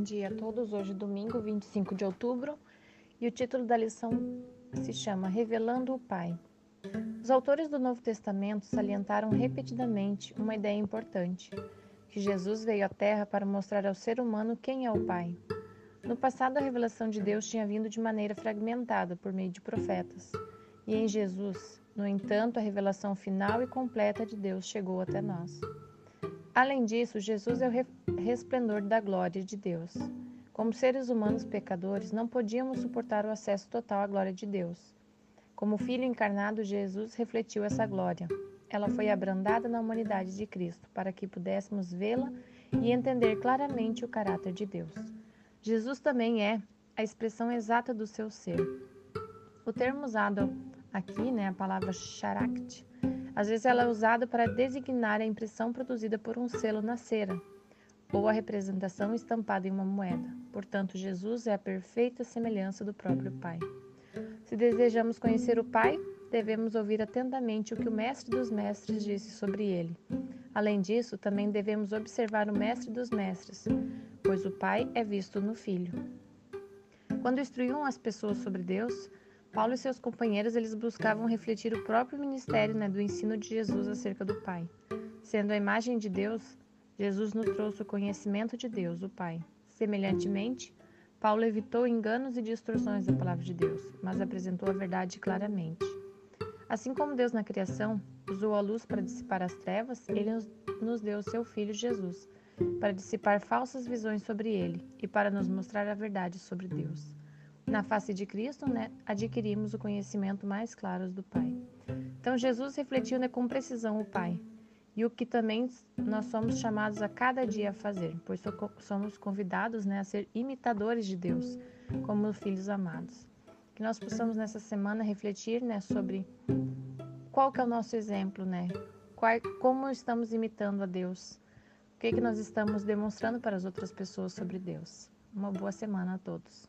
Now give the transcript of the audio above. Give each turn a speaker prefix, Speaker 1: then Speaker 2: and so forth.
Speaker 1: Bom dia a todos. Hoje, domingo 25 de outubro, e o título da lição se chama Revelando o Pai. Os autores do Novo Testamento salientaram repetidamente uma ideia importante: que Jesus veio à Terra para mostrar ao ser humano quem é o Pai. No passado, a revelação de Deus tinha vindo de maneira fragmentada por meio de profetas, e em Jesus, no entanto, a revelação final e completa de Deus chegou até nós. Além disso, Jesus é o resplendor da glória de Deus. Como seres humanos pecadores, não podíamos suportar o acesso total à glória de Deus. Como Filho encarnado, Jesus refletiu essa glória. Ela foi abrandada na humanidade de Cristo, para que pudéssemos vê-la e entender claramente o caráter de Deus. Jesus também é a expressão exata do seu ser. O termo usado aqui, né, a palavra characte, às vezes ela é usada para designar a impressão produzida por um selo na cera ou a representação estampada em uma moeda. Portanto, Jesus é a perfeita semelhança do próprio Pai. Se desejamos conhecer o Pai, devemos ouvir atentamente o que o Mestre dos Mestres disse sobre ele. Além disso, também devemos observar o Mestre dos Mestres, pois o Pai é visto no Filho. Quando instruíam as pessoas sobre Deus, Paulo e seus companheiros eles buscavam refletir o próprio ministério né, do ensino de Jesus acerca do Pai. Sendo a imagem de Deus, Jesus nos trouxe o conhecimento de Deus, o Pai. Semelhantemente, Paulo evitou enganos e distorções da palavra de Deus, mas apresentou a verdade claramente. Assim como Deus na criação usou a luz para dissipar as trevas, ele nos deu seu Filho Jesus, para dissipar falsas visões sobre ele e para nos mostrar a verdade sobre Deus. Na face de Cristo, né, adquirimos o conhecimento mais claro do Pai. Então, Jesus refletiu né, com precisão o Pai, e o que também nós somos chamados a cada dia a fazer, pois somos convidados né, a ser imitadores de Deus, como filhos amados. Que nós possamos nessa semana refletir né, sobre qual que é o nosso exemplo, né? Qual, como estamos imitando a Deus, o que, que nós estamos demonstrando para as outras pessoas sobre Deus. Uma boa semana a todos.